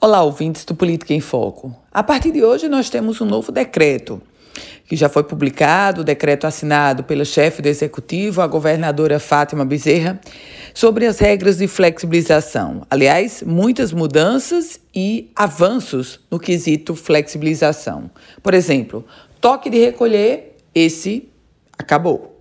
Olá, ouvintes do Política em Foco. A partir de hoje, nós temos um novo decreto, que já foi publicado, o decreto assinado pela chefe do executivo, a governadora Fátima Bezerra, sobre as regras de flexibilização. Aliás, muitas mudanças e avanços no quesito flexibilização. Por exemplo, toque de recolher, esse acabou.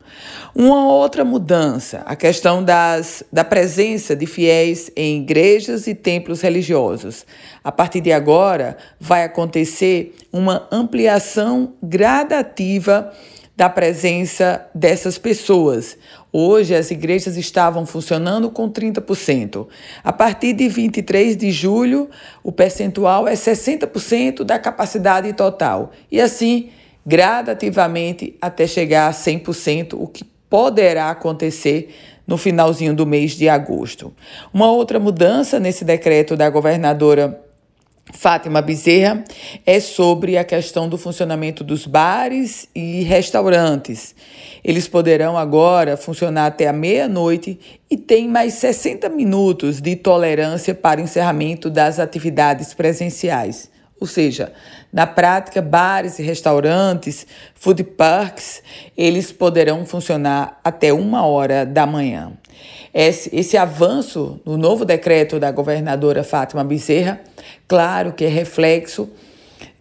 Uma outra mudança, a questão das, da presença de fiéis em igrejas e templos religiosos. A partir de agora, vai acontecer uma ampliação gradativa da presença dessas pessoas. Hoje, as igrejas estavam funcionando com 30%. A partir de 23 de julho, o percentual é 60% da capacidade total. E assim, gradativamente, até chegar a 100%, o que poderá acontecer no finalzinho do mês de agosto. Uma outra mudança nesse decreto da governadora Fátima Bezerra é sobre a questão do funcionamento dos bares e restaurantes. Eles poderão agora funcionar até a meia-noite e tem mais 60 minutos de tolerância para encerramento das atividades presenciais. Ou seja, na prática, bares e restaurantes, food parks, eles poderão funcionar até uma hora da manhã. Esse, esse avanço no novo decreto da governadora Fátima Bezerra, claro que é reflexo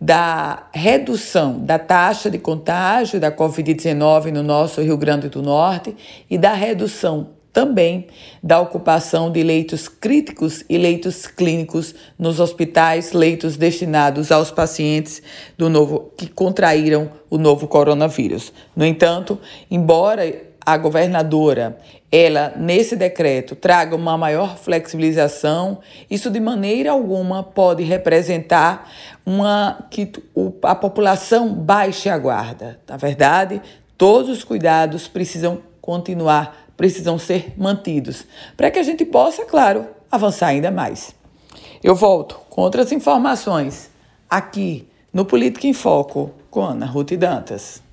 da redução da taxa de contágio da Covid-19 no nosso Rio Grande do Norte e da redução também da ocupação de leitos críticos e leitos clínicos nos hospitais, leitos destinados aos pacientes do novo que contraíram o novo coronavírus. No entanto, embora a governadora ela nesse decreto traga uma maior flexibilização, isso de maneira alguma pode representar uma que a população baixe a guarda. Na verdade, todos os cuidados precisam continuar precisam ser mantidos, para que a gente possa, claro, avançar ainda mais. Eu volto com outras informações aqui no Política em Foco com Ana Ruth Dantas.